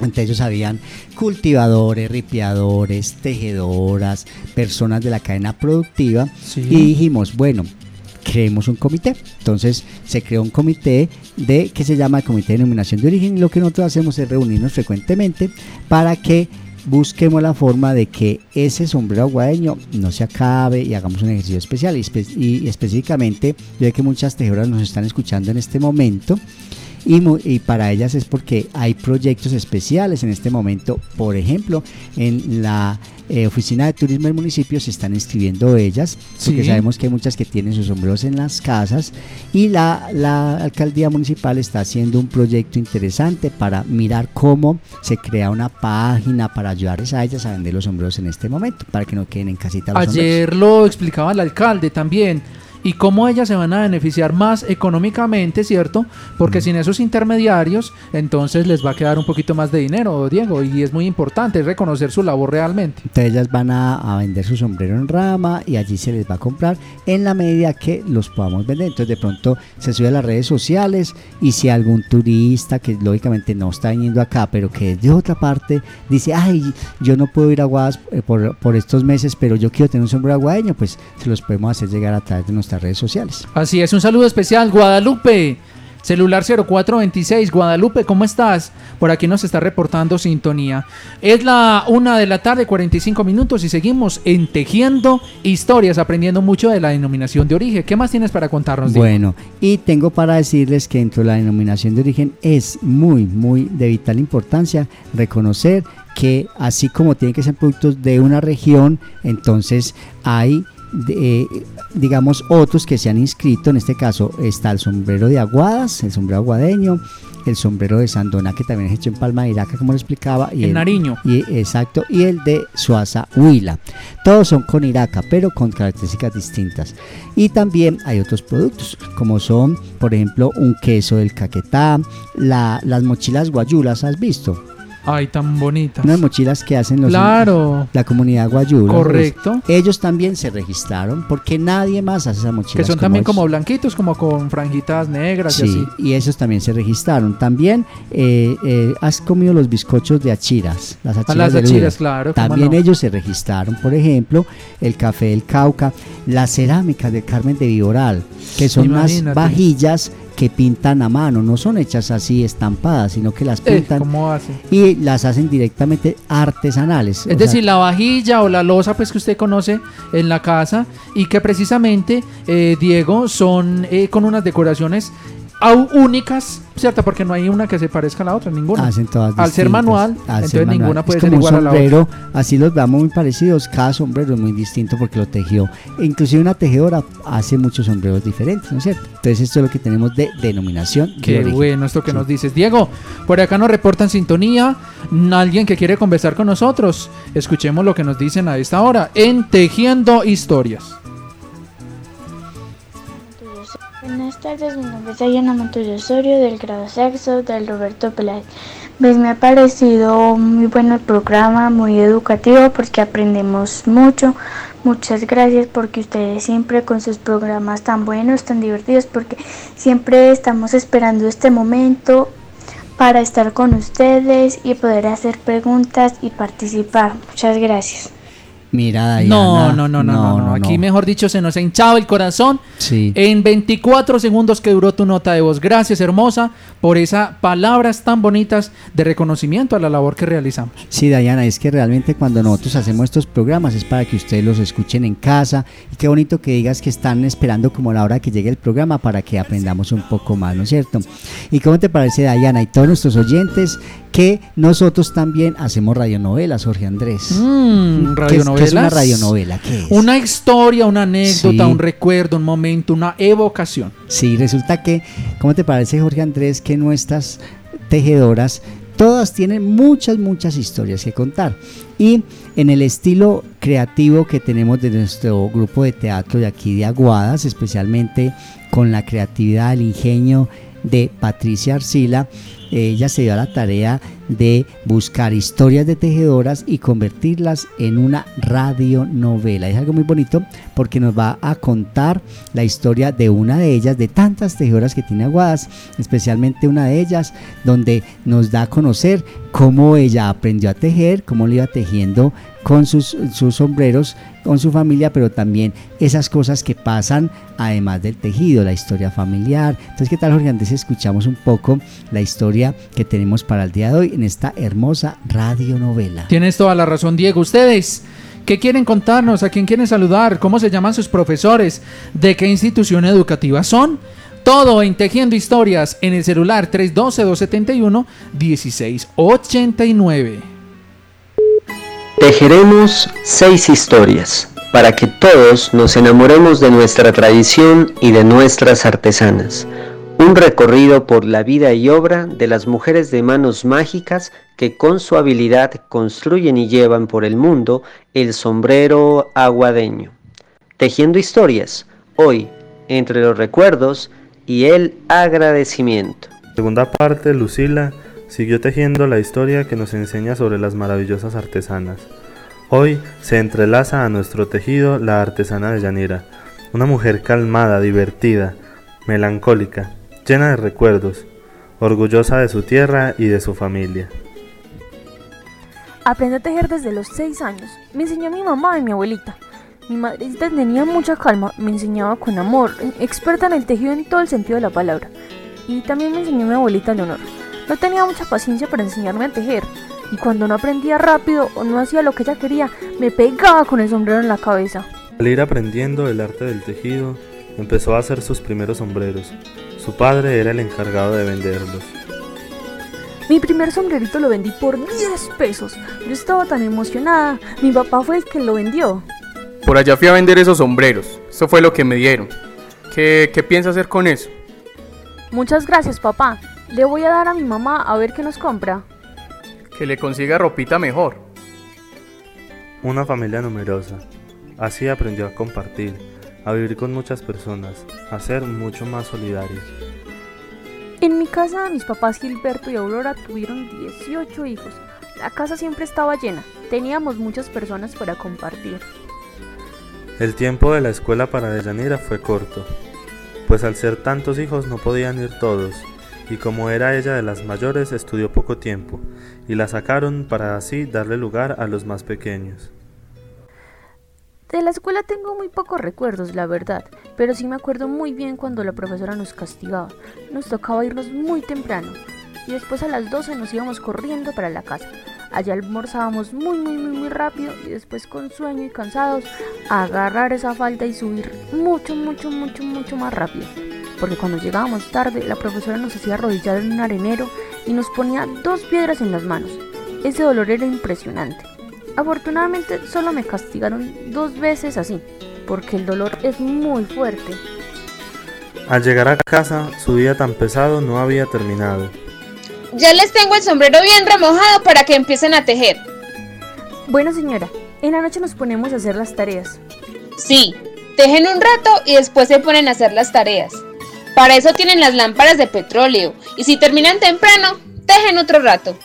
Speaker 4: Entre ellos habían cultivadores, ripiadores, tejedoras, personas de la cadena productiva.
Speaker 3: Sí.
Speaker 4: Y dijimos, bueno, creemos un comité. Entonces se creó un comité de que se llama el Comité de Nominación de Origen y lo que nosotros hacemos es reunirnos frecuentemente para que busquemos la forma de que ese sombrero aguadeño no se acabe y hagamos un ejercicio especial y, espe- y específicamente yo sé que muchas tejedoras nos están escuchando en este momento y, mu- y para ellas es porque hay proyectos especiales en este momento. Por ejemplo, en la eh, oficina de turismo del municipio se están inscribiendo ellas, porque
Speaker 3: Sí.
Speaker 4: sabemos que hay muchas que tienen sus sombreros en las casas y la, la alcaldía municipal está haciendo un proyecto interesante para mirar cómo se crea una página para ayudarles a ellas a vender los sombreros en este momento, para que no queden en casita los sombreros.
Speaker 3: Ayer lo explicaba el alcalde también. Y cómo ellas se van a beneficiar más económicamente, ¿cierto? Porque sin esos intermediarios, entonces les va a quedar un poquito más de dinero, Diego. Y es muy importante reconocer su labor realmente.
Speaker 4: Entonces ellas van a, a vender su sombrero en rama y allí se les va a comprar en la medida que los podamos vender. Entonces de pronto se sube a las redes sociales y si algún turista que lógicamente no está viniendo acá, pero que es de otra parte, dice, ay, yo no puedo ir a Aguadas eh, por, por estos meses, pero yo quiero tener un sombrero aguadeño, pues se los podemos hacer llegar a través de nuestras redes sociales.
Speaker 3: Así es, un saludo especial, Guadalupe. Celular 0426, Guadalupe, ¿cómo estás? Por aquí nos está reportando sintonía. Es la una de la tarde, 45 minutos y seguimos en Tejiendo Historias, aprendiendo mucho de la denominación de origen. ¿Qué más tienes para contarnos, Diego?
Speaker 4: Bueno, y tengo para decirles que dentro de la denominación de origen es muy, muy de vital importancia reconocer que así como tienen que ser productos de una región, entonces hay, de- eh, digamos, otros que se han inscrito. En este caso está el sombrero de Aguadas, el sombrero aguadeño, el sombrero de Sandona, que también es hecho en Palma de Iraca, como lo explicaba. Y
Speaker 3: En
Speaker 4: el-
Speaker 3: Nariño.
Speaker 4: y, exacto, y el de Suaza Huila. Todos son con Iraca, pero con características distintas. Y también hay otros productos, como son, por ejemplo, un queso del Caquetá, la- las mochilas guayulas, ¿has visto?
Speaker 3: Ay, tan bonita.
Speaker 4: Unas mochilas que hacen los
Speaker 3: Claro.
Speaker 4: la comunidad guayula.
Speaker 3: Correcto.
Speaker 4: pues, ellos también se registraron porque nadie más hace esas mochilas.
Speaker 3: Que son también
Speaker 4: ellos.
Speaker 3: como blanquitos, como con franjitas negras y
Speaker 4: Sí,
Speaker 3: así.
Speaker 4: y esos también se registraron. También eh, eh, has comido los bizcochos de achiras, las achiras,
Speaker 3: las
Speaker 4: de
Speaker 3: achiras, claro,
Speaker 4: También
Speaker 3: no.
Speaker 4: ellos se registraron, por ejemplo, el café del Cauca, las cerámicas de Carmen de Viboral, que son unas vajillas que pintan a mano, no son hechas así estampadas, sino que las
Speaker 3: Eh,
Speaker 4: pintan
Speaker 3: ¿Cómo hace?
Speaker 4: y las hacen directamente artesanales.
Speaker 3: Es
Speaker 4: O
Speaker 3: decir,
Speaker 4: sea,
Speaker 3: la vajilla o la losa pues que usted conoce en la casa y que precisamente, eh, Diego, son eh, con unas decoraciones únicas, ¿cierto? Porque no hay una que se parezca a la otra, ninguna.
Speaker 4: Hacen todas
Speaker 3: Al ser manual,
Speaker 4: al
Speaker 3: entonces
Speaker 4: ser manual.
Speaker 3: ninguna
Speaker 4: Es
Speaker 3: puede ser
Speaker 4: como un
Speaker 3: igual a la
Speaker 4: sombrero,
Speaker 3: otra.
Speaker 4: así los veamos muy parecidos, cada sombrero es muy distinto porque lo tejió. E inclusive una tejedora hace muchos sombreros diferentes, ¿no es cierto? Entonces esto es lo que tenemos de denominación. de
Speaker 3: Qué bueno esto que nos dices. Diego, por acá nos reportan sintonía. Alguien que quiere conversar con nosotros. Escuchemos lo que nos dicen a esta hora en Tejiendo Historias.
Speaker 10: Buenas tardes, mi nombre es Ayana Montoya Osorio del grado sexto del Roberto Peláez. Pues me ha parecido muy bueno el programa, muy educativo porque aprendemos mucho. Muchas gracias porque ustedes siempre con sus programas tan buenos, tan divertidos, porque siempre estamos esperando este momento para estar con ustedes y poder hacer preguntas y participar. Muchas gracias.
Speaker 4: Mira,
Speaker 3: No,
Speaker 4: Diana,
Speaker 3: no, no, no, no, no. Aquí mejor dicho se nos ha hinchado el corazón.
Speaker 4: Sí.
Speaker 3: En 24 segundos que duró tu nota de voz. Gracias, hermosa, por esas palabras tan bonitas de reconocimiento a la labor que realizamos.
Speaker 4: Sí, Dayana, es que realmente cuando nosotros hacemos estos programas es para que ustedes los escuchen en casa y qué bonito que digas que están esperando como la hora que llegue el programa para que aprendamos un poco más, ¿no es cierto? ¿Y cómo te parece, Dayana, y todos nuestros oyentes que nosotros también hacemos radionovelas, Jorge Andrés?
Speaker 3: Mm,
Speaker 4: ¿Qué es- ¿Qué es una
Speaker 3: radionovelas.
Speaker 4: radionovela? ¿Qué es?
Speaker 3: Una historia, una anécdota,
Speaker 4: Sí.
Speaker 3: un recuerdo, un momento, una evocación.
Speaker 4: Sí, resulta que, ¿cómo te parece, Jorge Andrés, que nuestras tejedoras todas tienen muchas, muchas historias que contar? Y en el estilo creativo que tenemos de nuestro grupo de teatro de aquí de Aguadas, especialmente con la creatividad, el ingenio de Patricia Arcila, ella se dio a la tarea de buscar historias de tejedoras y convertirlas en una radionovela. Es algo muy bonito porque nos va a contar la historia de una de ellas, de tantas tejedoras que tiene Aguadas, especialmente una de ellas, donde nos da a conocer cómo ella aprendió a tejer, cómo le iba tejiendo con sus, sus sombreros, con su familia, pero también esas cosas que pasan además del tejido, la historia familiar. Entonces, ¿qué tal, Jorge Andrés? Escuchamos un poco la historia que tenemos para el día de hoy en esta hermosa radionovela.
Speaker 3: Tienes toda la razón, Diego. Ustedes, ¿qué quieren contarnos? ¿A quién quieren saludar? ¿Cómo se llaman sus profesores? ¿De qué institución educativa son? Todo en Tejiendo Historias en el celular 312-271-1689.
Speaker 11: Tejeremos seis historias para que todos nos enamoremos de nuestra tradición y de nuestras artesanas. Un recorrido por la vida y obra de las mujeres de manos mágicas que con su habilidad construyen y llevan por el mundo el sombrero aguadeño. Tejiendo historias, hoy, entre los recuerdos y el agradecimiento.
Speaker 12: Segunda parte, Lucila siguió tejiendo la historia que nos enseña sobre las maravillosas artesanas. Hoy se entrelaza a nuestro tejido la artesana de Yanira, una mujer calmada, divertida, melancólica, llena de recuerdos, orgullosa de su tierra y de su familia.
Speaker 13: Aprendí a tejer desde los 6 años. Me enseñó mi mamá y mi abuelita. Mi madrecita tenía mucha calma, me enseñaba con amor, experta en el tejido en todo el sentido de la palabra. Y también me enseñó mi abuelita Leonor. No tenía mucha paciencia para enseñarme a tejer, y cuando no aprendía rápido o no hacía lo que ella quería, me pegaba con el sombrero en la cabeza.
Speaker 12: Al ir aprendiendo el arte del tejido, empezó a hacer sus primeros sombreros. Su padre era el encargado de venderlos.
Speaker 13: Mi primer sombrerito lo vendí por 10 pesos. Yo estaba tan emocionada. Mi papá fue el que lo vendió.
Speaker 14: Por allá fui a vender esos sombreros. Eso fue lo que me dieron. ¿Qué, qué piensa hacer con eso?
Speaker 13: Muchas gracias, papá. Le voy a dar a mi mamá a ver qué nos compra.
Speaker 14: Que le consiga ropita mejor.
Speaker 12: Una familia numerosa. Así aprendió a compartir, a vivir con muchas personas, a ser mucho más solidarios.
Speaker 13: En mi casa, mis papás Gilberto y Aurora tuvieron 18 hijos. La casa siempre estaba llena. Teníamos muchas personas para compartir.
Speaker 12: El tiempo de la escuela para Deyanira fue corto, pues al ser tantos hijos no podían ir todos, y como era ella de las mayores estudió poco tiempo, y la sacaron para así darle lugar a los más pequeños.
Speaker 13: De la escuela tengo muy pocos recuerdos, la verdad, pero sí me acuerdo muy bien cuando la profesora nos castigaba. Nos tocaba irnos muy temprano y después a las 12 nos íbamos corriendo para la casa. Allá almorzábamos muy muy muy muy rápido y después con sueño y cansados agarrar esa falda y subir mucho mucho mucho mucho más rápido. Porque cuando llegábamos tarde la profesora nos hacía arrodillar en un arenero y nos ponía dos piedras en las manos. Ese dolor era impresionante. Afortunadamente solo me castigaron dos veces así, porque el dolor es muy fuerte.
Speaker 12: Al llegar a casa, su día tan pesado no había terminado.
Speaker 15: Ya les tengo el sombrero bien remojado para que empiecen a tejer.
Speaker 13: Bueno señora, en la noche nos ponemos a hacer las tareas.
Speaker 15: Sí, tejen un rato y después se ponen a hacer las tareas. Para eso tienen las lámparas de petróleo y si terminan temprano, tejen otro rato.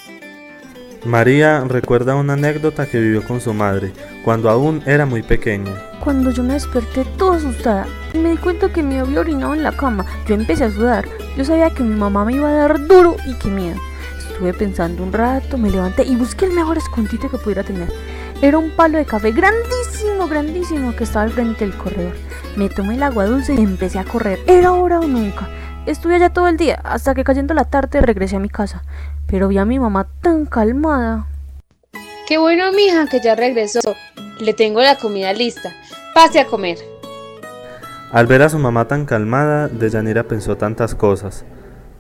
Speaker 12: María recuerda una anécdota que vivió con su madre cuando aún era muy pequeña.
Speaker 13: Cuando yo me desperté toda asustada me di cuenta que me había orinado en la cama, yo empecé a sudar. Yo sabía que mi mamá me iba a dar duro y qué miedo. Estuve pensando un rato, me levanté y busqué el mejor escondite que pudiera tener. Era un palo de café grandísimo, grandísimo que estaba al frente del corredor. Me tomé el agua dulce y empecé a correr. Era ahora o nunca. Estuve allá todo el día, hasta que cayendo la tarde regresé a mi casa. Pero vi a mi mamá tan calmada.
Speaker 15: Qué bueno, mija, que ya regresó. Le tengo la comida lista. Pase a comer.
Speaker 12: Al ver a su mamá tan calmada, Deyanira pensó tantas cosas,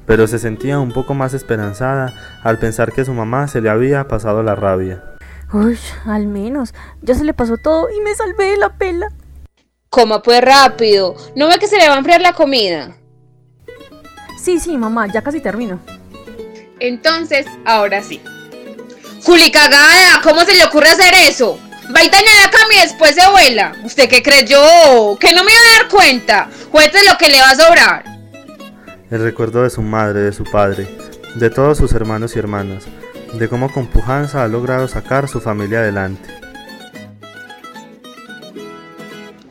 Speaker 12: pero se sentía un poco más esperanzada al pensar que su mamá se le había pasado la rabia.
Speaker 13: Uy, al menos, ya se le pasó todo y me salvé de la pela.
Speaker 15: Coma pues rápido. ¿No ve que se le va a enfriar la comida?
Speaker 13: Sí, sí, mamá, ya casi termino.
Speaker 15: Entonces, ahora sí. Juli cagada, ¿cómo se le ocurre hacer eso? Va y daña la cama y después se vuela. ¿Usted qué creyó? ¿Que no me iba a dar cuenta? Juez lo que le va a sobrar.
Speaker 12: El recuerdo de su madre, de su padre, de todos sus hermanos y hermanas, de cómo con pujanza ha logrado sacar su familia adelante.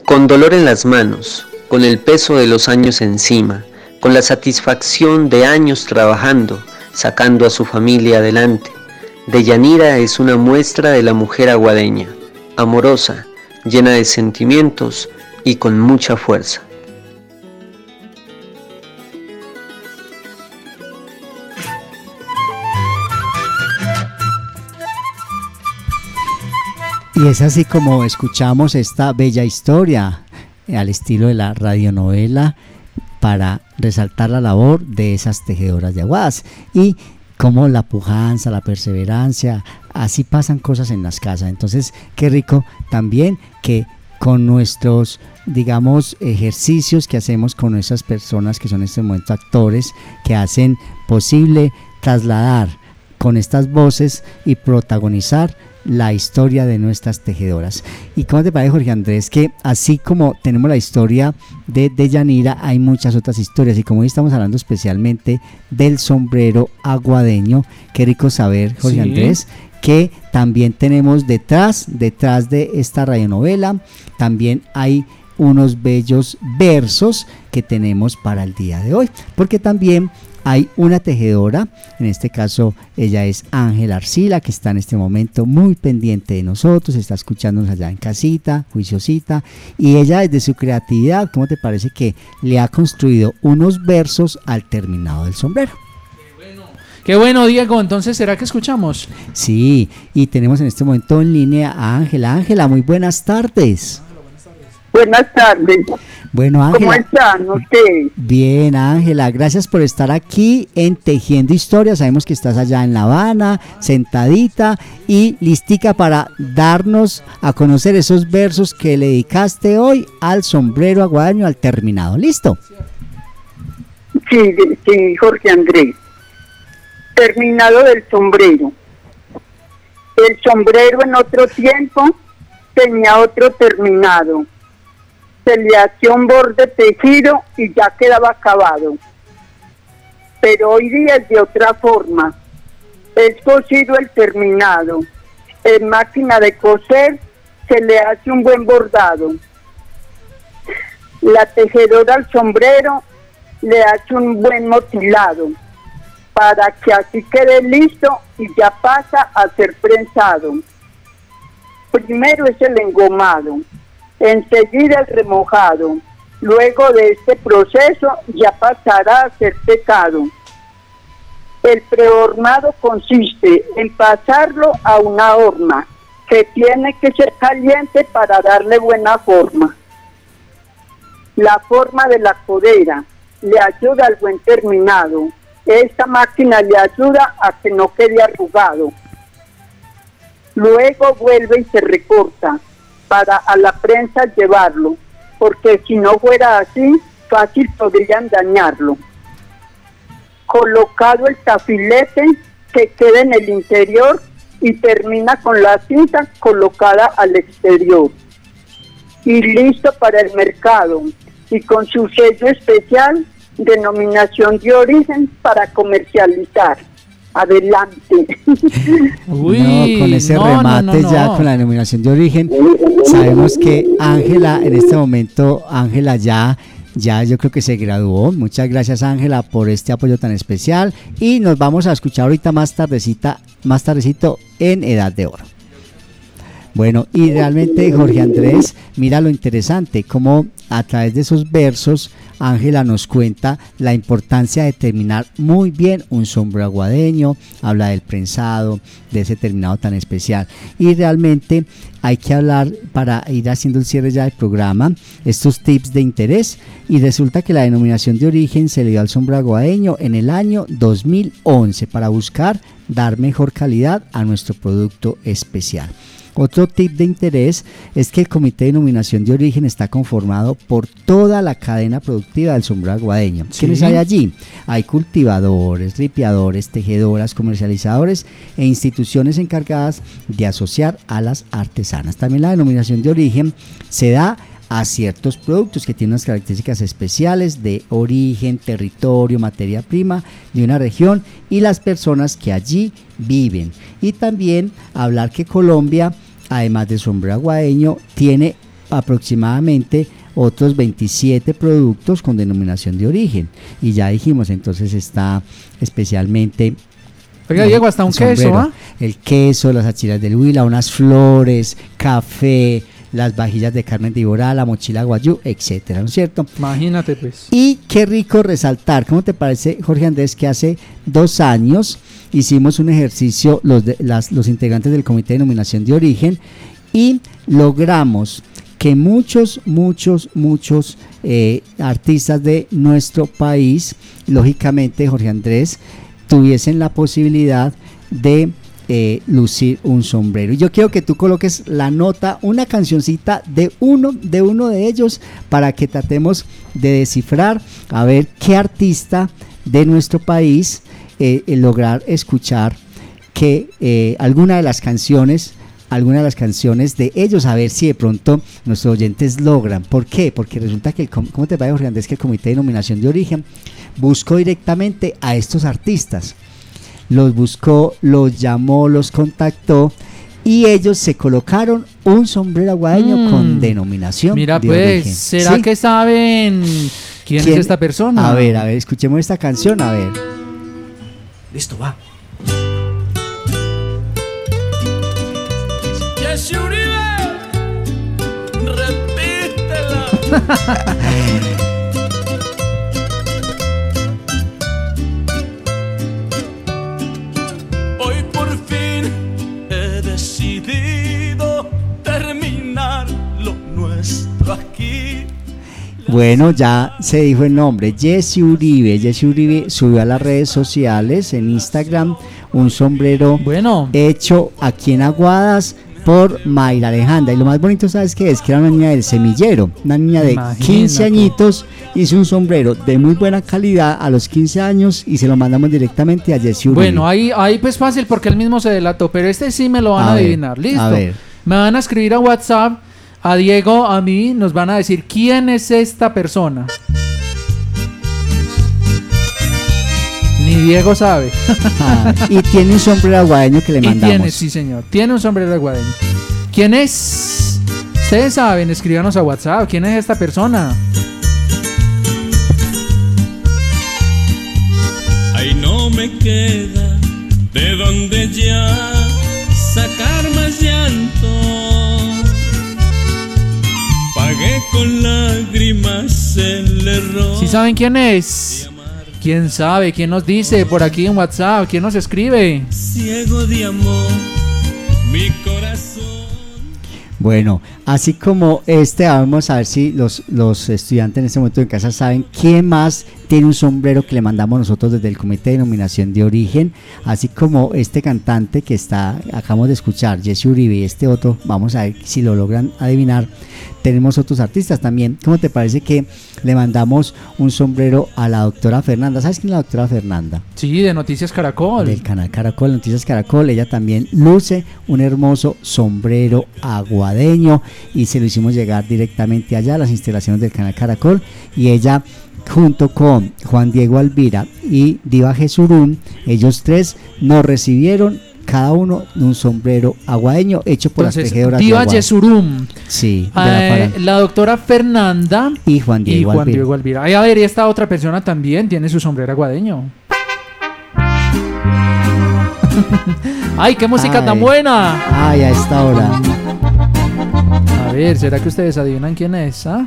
Speaker 11: Con dolor en las manos, con el peso de los años encima, con la satisfacción de años trabajando, sacando a su familia adelante. Deyanira es una muestra de la mujer aguadeña, amorosa, llena de sentimientos y con mucha fuerza.
Speaker 4: Y es así como escuchamos esta bella historia al estilo de la radionovela para resaltar la labor de esas tejedoras de aguadas y como la pujanza, la perseverancia, así pasan cosas en las casas. Entonces, qué rico también que con nuestros, digamos, ejercicios que hacemos con esas personas que son en este momento actores, que hacen posible trasladar con estas voces y protagonizar la historia de nuestras tejedoras. ¿Y cómo te parece, Jorge Andrés? Que así como tenemos la historia de, de Yanira, hay muchas otras historias. Y como hoy estamos hablando especialmente del sombrero aguadeño, qué rico saber, Jorge
Speaker 3: Sí.
Speaker 4: Andrés, que también tenemos detrás, detrás de esta radionovela, también hay unos bellos versos que tenemos para el día de hoy, porque también hay una tejedora, en este caso ella es Ángela Arcila, que está en este momento muy pendiente de nosotros, está escuchándonos allá en casita, juiciosita, y ella desde su creatividad, ¿cómo te parece que le ha construido unos versos al terminado del sombrero?
Speaker 3: Qué bueno, Diego. Entonces, ¿será que escuchamos?
Speaker 4: Sí, y tenemos en este momento en línea a Ángela. Ángela, muy buenas tardes.
Speaker 16: Buenas tardes.
Speaker 4: Bueno,
Speaker 16: ¿Cómo
Speaker 4: Ángela.
Speaker 16: están ustedes?
Speaker 4: Bien, Ángela, gracias por estar aquí en Tejiendo Historias. Sabemos que estás allá en La Habana, sentadita y listica para darnos a conocer esos versos que le dedicaste hoy al sombrero aguadeño al terminado. ¿Listo?
Speaker 16: Sí, sí, Jorge Andrés. Terminado del sombrero. El sombrero en otro tiempo tenía otro terminado. Se le hacía un borde tejido y ya quedaba acabado. Pero hoy día es de otra forma. Es cosido el terminado. En máquina de coser se le hace un buen bordado. La tejedora al sombrero le hace un buen motilado para que así quede listo y ya pasa a ser prensado. Primero es el engomado, enseguida el remojado. Luego de este proceso ya pasará a ser secado. El prehormado consiste en pasarlo a una horma que tiene que ser caliente para darle buena forma. La forma de la codera le ayuda al buen terminado. Esta máquina le ayuda a que no quede arrugado. Luego vuelve y se recorta para a la prensa llevarlo, porque si no fuera así, fácil podrían dañarlo. Colocado el tafilete que queda en el interior y termina con la cinta colocada al exterior. Y listo para el mercado y con su sello especial, denominación de origen para comercializar. Adelante. [LAUGHS]
Speaker 4: no, con ese remate ya con la denominación de origen. Sabemos que Ángela, en este momento, Ángela ya, ya yo creo que se graduó. Muchas gracias Ángela por este apoyo tan especial. Y nos vamos a escuchar ahorita más tardecita, más tardecito en Edad de Oro. Bueno, y realmente Jorge Andrés, mira lo interesante, como a través de esos versos, Ángela nos cuenta la importancia de terminar muy bien un sombrero aguadeño, habla del prensado, de ese terminado tan especial. Y realmente hay que hablar para ir haciendo el cierre ya del programa, estos tips de interés. Y resulta que la denominación de origen se le dio al sombrero aguadeño en el año 2011 para buscar dar mejor calidad a nuestro producto especial. Otro tip de interés es que el Comité de Denominación de Origen está conformado por toda la cadena productiva del sombrero aguadeño.
Speaker 3: Sí.
Speaker 4: ¿Quiénes hay allí? Hay cultivadores, ripiadores, tejedoras, comercializadores e instituciones encargadas de asociar a las artesanas. También la denominación de origen se da a ciertos productos que tienen unas características especiales de origen, territorio, materia prima de una región y las personas que allí viven. Y también hablar que Colombia, además del sombrero aguadeño, tiene aproximadamente otros 27 productos con denominación de origen. Y ya dijimos, entonces está especialmente
Speaker 3: Oiga, Diego, hasta un
Speaker 4: sombrero,
Speaker 3: queso, ¿ah?
Speaker 4: El queso, las achiras del Huila, unas flores, café, las vajillas de carne de Iborá, la mochila guayú, etcétera, ¿no es cierto?
Speaker 3: Imagínate, pues.
Speaker 4: Y qué rico resaltar, ¿cómo te parece, Jorge Andrés, que hace dos años hicimos un ejercicio, los, de- las- los integrantes del Comité de Denominación de Origen, y logramos que muchos, muchos, muchos eh, artistas de nuestro país, lógicamente Jorge Andrés, tuviesen la posibilidad de eh, lucir un sombrero. Y yo quiero que tú coloques la nota, una cancioncita de uno, de uno de ellos, para que tratemos de descifrar, a ver qué artista de nuestro país eh, lograr escuchar que eh, alguna de las canciones alguna de las canciones de ellos, a ver si de pronto nuestros oyentes logran. ¿Por qué? Porque resulta que, el ¿cómo te parece, Jorge Andrés, que el Comité de Nominación de Origen buscó directamente a estos artistas? Los buscó, los llamó, los contactó y ellos se colocaron un sombrero aguadeño
Speaker 3: Mm.
Speaker 4: con denominación
Speaker 3: Mira
Speaker 4: de
Speaker 3: pues,
Speaker 4: origen.
Speaker 3: ¿será
Speaker 4: ¿Sí?
Speaker 3: que saben quién,
Speaker 4: ¿Quién?
Speaker 3: es esta persona?
Speaker 4: A ver, a ver, escuchemos esta canción, a ver.
Speaker 17: Listo, va. Jesse Uribe, repítela. [LAUGHS]
Speaker 4: Bueno, ya se dijo el nombre, Jesse Uribe. Jesse Uribe subió a las redes sociales, en Instagram, un sombrero hecho aquí en Aguadas por Mayra Alejandra. Y lo más bonito, ¿sabes qué es? Que era una niña del semillero, una niña de 15
Speaker 3: Imagínate.
Speaker 4: añitos, hizo un sombrero de muy buena calidad a los 15 años y se lo mandamos directamente a Jesse Uribe.
Speaker 3: Bueno, ahí, ahí pues fácil porque él mismo se delató, pero este sí me lo van a,
Speaker 4: A ver,
Speaker 3: adivinar. Listo.
Speaker 4: a ver.
Speaker 3: Me van a escribir a WhatsApp, a Diego, a mí, nos van a decir quién es esta persona. Ni Diego sabe.
Speaker 4: Ah, y tiene un sombrero aguadeño que le
Speaker 3: Y
Speaker 4: mandamos.
Speaker 3: tiene, sí señor, tiene un sombrero aguadeño. ¿Quién es? Ustedes saben, escríbanos a WhatsApp. ¿Quién es esta persona?
Speaker 17: Ahí no me queda de donde ya sacar más llanto. Con lágrimas el error.
Speaker 3: ¿Sí saben quién es? ¿Quién sabe? ¿Quién nos dice por aquí en WhatsApp? ¿Quién nos escribe?
Speaker 17: Ciego de amor, mi corazón.
Speaker 4: Bueno, así como este, vamos a ver si los, los estudiantes en este momento en casa saben quién más tiene un sombrero que le mandamos nosotros desde el Comité de Denominación de Origen, así como este cantante que está, acabamos de escuchar, Jesse Uribe y este otro, vamos a ver si lo logran adivinar. Tenemos otros artistas también. ¿Cómo te parece que le mandamos un sombrero a la doctora Fernanda? ¿Sabes quién es la doctora Fernanda?
Speaker 3: Sí, de Noticias Caracol.
Speaker 4: Del canal Caracol, Noticias Caracol. Ella también luce un hermoso sombrero aguadeño y se lo hicimos llegar directamente allá a las instalaciones del canal Caracol. Y ella, junto con Juan Diego Alvira y Diva Jesurún, ellos tres nos recibieron cada uno de un sombrero aguadeño hecho por las
Speaker 3: Entonces,
Speaker 4: tejedoras de
Speaker 3: Diva
Speaker 4: Aguada.
Speaker 3: Yesurum.
Speaker 4: Sí, de la
Speaker 3: Eh,
Speaker 4: faran-
Speaker 3: la doctora Fernanda
Speaker 4: y Juan Diego
Speaker 3: y Juan
Speaker 4: Alvira.
Speaker 3: Diego Alvira. Ay, a ver, y esta otra persona también tiene su sombrero aguadeño. [LAUGHS] ¡Ay, qué música tan buena!
Speaker 4: Ay, a esta hora.
Speaker 3: A ver, ¿será que ustedes adivinan quién es? ah?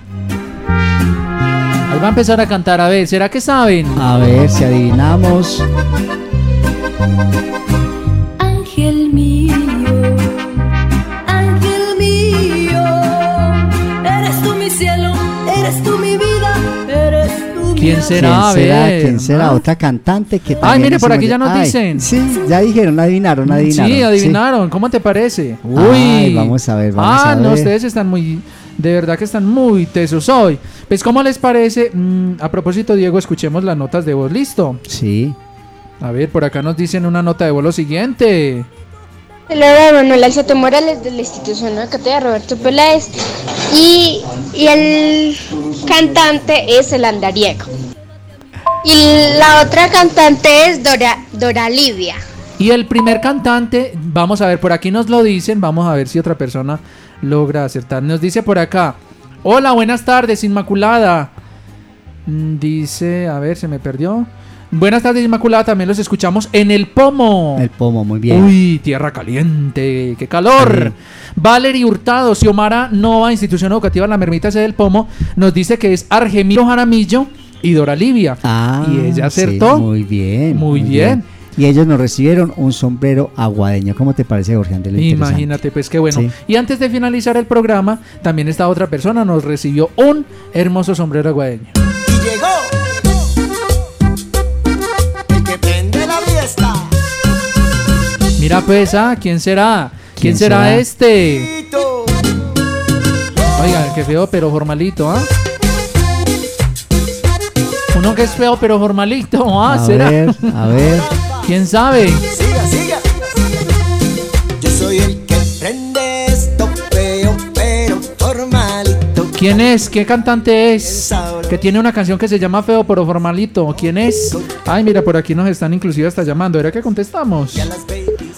Speaker 3: Ahí va a empezar a cantar, a ver, ¿será que saben?
Speaker 4: A ver si adivinamos.
Speaker 18: Ángel mío, ángel mío, eres tú mi cielo, eres tú mi vida, eres tú mi
Speaker 3: ¿Quién será? A
Speaker 4: ¿Quién será?
Speaker 3: ver,
Speaker 4: ¿Quién será?
Speaker 3: ¿no?
Speaker 4: Otra cantante que
Speaker 3: Ay,
Speaker 4: también
Speaker 3: mire, por aquí ya nos
Speaker 4: Ay,
Speaker 3: dicen.
Speaker 4: Sí, ya dijeron, adivinaron, adivinaron.
Speaker 3: Sí, adivinaron. ¿Cómo te parece? Uy.
Speaker 4: Ay, vamos a ver, vamos
Speaker 3: ah,
Speaker 4: a
Speaker 3: no,
Speaker 4: ver.
Speaker 3: ustedes están muy. De verdad que están muy tesos hoy. Pues, ¿cómo les parece? Mm, a propósito, Diego, escuchemos las notas de voz. ¿Listo?
Speaker 4: Sí.
Speaker 3: A ver, por acá nos dicen una nota de voz lo siguiente.
Speaker 8: Hola, Manuel Alceto Morales de la institución educativa Roberto Peláez y, y el cantante es el andariego. Y la otra cantante es Dora, Dora Livia.
Speaker 3: Y el primer cantante, vamos a ver, por aquí nos lo dicen, vamos a ver si otra persona logra acertar. Nos dice por acá, hola, buenas tardes, Inmaculada. Mm, Dice, a ver, se me perdió. Buenas tardes, Inmaculada, también los escuchamos en el pomo.
Speaker 4: El pomo, muy bien.
Speaker 3: Uy, tierra caliente, qué calor. Valery Hurtado, Xiomara Nova, Institución Educativa La Mermita C del Pomo, nos dice que es Argemiro Jaramillo y Dora Livia.
Speaker 4: Ah,
Speaker 3: y ella
Speaker 4: sí,
Speaker 3: acertó.
Speaker 4: muy bien.
Speaker 3: Muy bien.
Speaker 4: Y ellos nos recibieron un sombrero aguadeño. ¿Cómo te parece, Jorge Andrés?
Speaker 3: Imagínate, pues qué bueno.
Speaker 4: Sí.
Speaker 3: Y antes de finalizar el programa, también esta otra persona nos recibió un hermoso sombrero aguadeño.
Speaker 19: El que prende la fiesta.
Speaker 3: Mira pues, ah, ¿quién será? ¿Quién,
Speaker 4: ¿Quién
Speaker 3: será,
Speaker 4: será?
Speaker 3: este? Oiga, qué feo, pero formalito, ¿ah? Uno que es feo, pero formalito, ¿ah?
Speaker 4: A
Speaker 3: ¿Será?
Speaker 4: ver, a ver. [LAUGHS]
Speaker 3: ¿Quién sabe?
Speaker 19: Siga, siga. Yo soy el que prende esto feo, pero formalito.
Speaker 3: ¿Quién es? ¿Qué cantante es? Que tiene una canción que se llama Feo pero Formalito. ¿Quién es? Ay, mira, por aquí nos están inclusive hasta llamando. ¿Era que contestamos?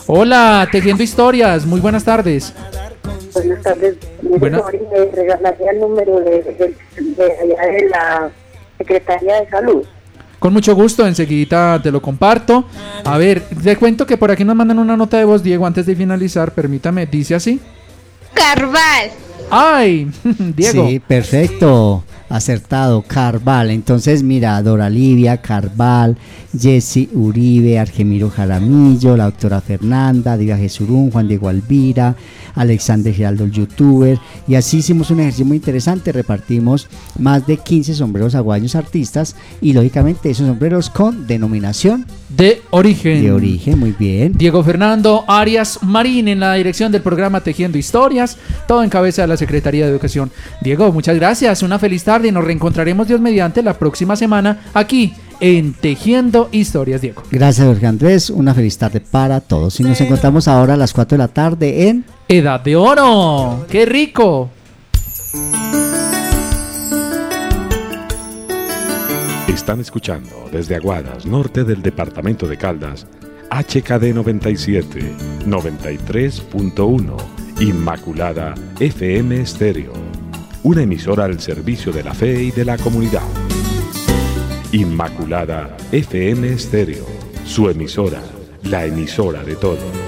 Speaker 3: Hola, Tejiendo Historias. Muy buenas tardes.
Speaker 20: Buenas tardes. Mori, me regalaría el número de, de, de allá de la Secretaría de Salud.
Speaker 3: Con mucho gusto, enseguida te lo comparto. A ver, te cuento que por aquí nos mandan una nota de voz, Diego, antes de finalizar. Permítame, dice así.
Speaker 15: Carval.
Speaker 3: ¡Ay! [LAUGHS] Diego.
Speaker 4: Sí, perfecto. Acertado, Carval. Entonces, mira, Dora Livia, Carval, Jesse Uribe, Argemiro Jaramillo, la doctora Fernanda, Diva Jesurún, Juan Diego Alvira, Alexander Giraldo, el youtuber. Y así hicimos un ejercicio muy interesante. Repartimos más de 15 sombreros aguaños artistas y, lógicamente, esos sombreros con denominación
Speaker 3: De origen.
Speaker 4: de origen. Muy bien.
Speaker 3: Diego Fernando Arias Marín en la dirección del programa Tejiendo Historias, todo en cabeza de la Secretaría de Educación. Diego, muchas gracias, una feliz tarde y nos reencontraremos Dios mediante la próxima semana aquí en Tejiendo Historias, Diego.
Speaker 4: Gracias, Jorge Andrés. Una feliz tarde para todos. Y nos encontramos ahora a las 4 de la tarde en
Speaker 3: Edad de Oro. ¡Qué rico!
Speaker 1: Están escuchando desde Aguadas, norte del departamento de Caldas, HKD 97, 93.1, Inmaculada FM Estéreo, una emisora al servicio de la fe y de la comunidad. Inmaculada FM Estéreo, su emisora, la emisora de todos.